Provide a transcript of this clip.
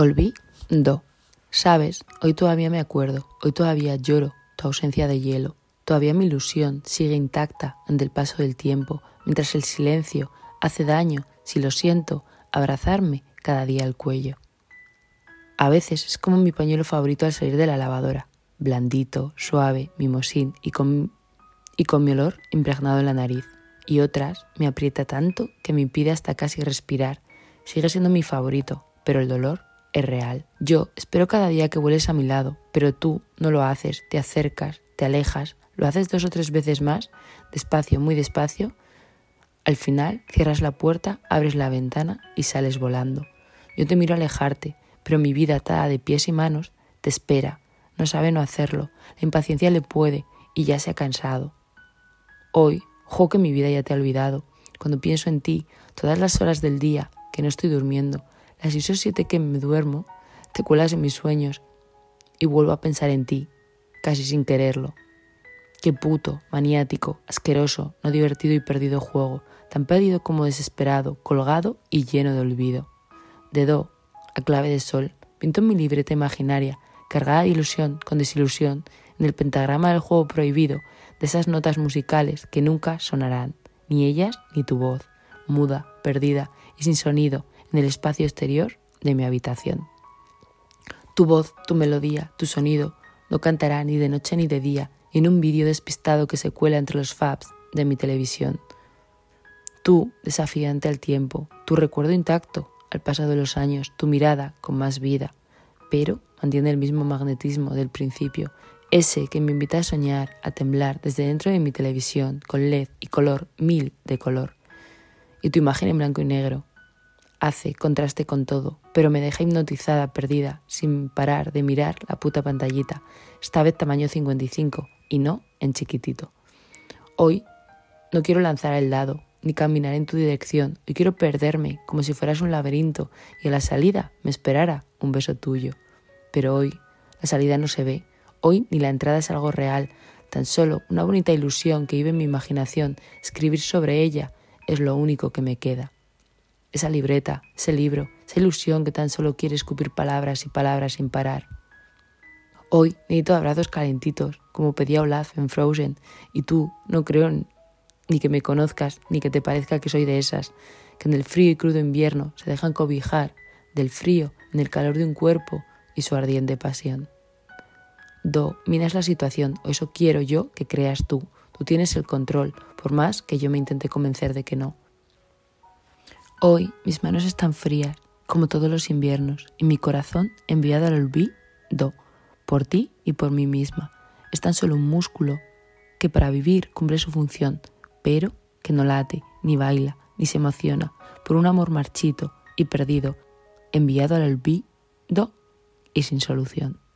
Olvido. Sabes, hoy todavía me acuerdo, hoy todavía lloro tu ausencia de hielo. Todavía mi ilusión sigue intacta ante el paso del tiempo, mientras el silencio hace daño, si lo siento, abrazarme cada día al cuello. A veces es como mi pañuelo favorito al salir de la lavadora, blandito, suave, mimosín y con, y con mi olor impregnado en la nariz. Y otras me aprieta tanto que me impide hasta casi respirar. Sigue siendo mi favorito, pero el dolor es real. Yo espero cada día que vueles a mi lado, pero tú no lo haces, te acercas, te alejas, lo haces dos o tres veces más, despacio, muy despacio. Al final cierras la puerta, abres la ventana y sales volando. Yo te miro alejarte, pero mi vida atada de pies y manos te espera. No sabe no hacerlo, la impaciencia le puede y ya se ha cansado. Hoy, jo que mi vida ya te ha olvidado. Cuando pienso en ti, todas las horas del día que no estoy durmiendo, las seis o siete que me duermo, te cuelas en mis sueños y vuelvo a pensar en ti, casi sin quererlo. Qué puto, maniático, asqueroso, no divertido y perdido juego, tan perdido como desesperado, colgado y lleno de olvido. De do, a clave de sol, pinto mi libreta imaginaria, cargada de ilusión con desilusión, en el pentagrama del juego prohibido, de esas notas musicales que nunca sonarán, ni ellas ni tu voz, muda, perdida y sin sonido, en el espacio exterior de mi habitación. Tu voz, tu melodía, tu sonido no cantará ni de noche ni de día en un vídeo despistado que se cuela entre los fabs de mi televisión. Tú, desafiante al tiempo, tu recuerdo intacto al paso de los años, tu mirada con más vida, pero mantiene el mismo magnetismo del principio, ese que me invita a soñar, a temblar desde dentro de mi televisión, con LED y color mil de color. Y tu imagen en blanco y negro, hace contraste con todo, pero me deja hipnotizada, perdida, sin parar de mirar la puta pantallita, esta vez tamaño 55 y no en chiquitito. Hoy no quiero lanzar el dado ni caminar en tu dirección, hoy quiero perderme como si fueras un laberinto y a la salida me esperara un beso tuyo. Pero hoy la salida no se ve, hoy ni la entrada es algo real, tan solo una bonita ilusión que vive en mi imaginación, escribir sobre ella es lo único que me queda esa libreta, ese libro, esa ilusión que tan solo quiere escupir palabras y palabras sin parar. Hoy necesito abrazos calentitos, como pedía Olaf en Frozen, y tú no creo ni que me conozcas, ni que te parezca que soy de esas, que en el frío y crudo invierno se dejan cobijar del frío en el calor de un cuerpo y su ardiente pasión. Do, miras la situación, o eso quiero yo que creas tú. Tú tienes el control, por más que yo me intente convencer de que no. Hoy mis manos están frías, como todos los inviernos, y mi corazón enviado al olvido, por ti y por mí misma. Es tan solo un músculo que para vivir cumple su función, pero que no late, ni baila, ni se emociona, por un amor marchito y perdido, enviado al olvido y sin solución.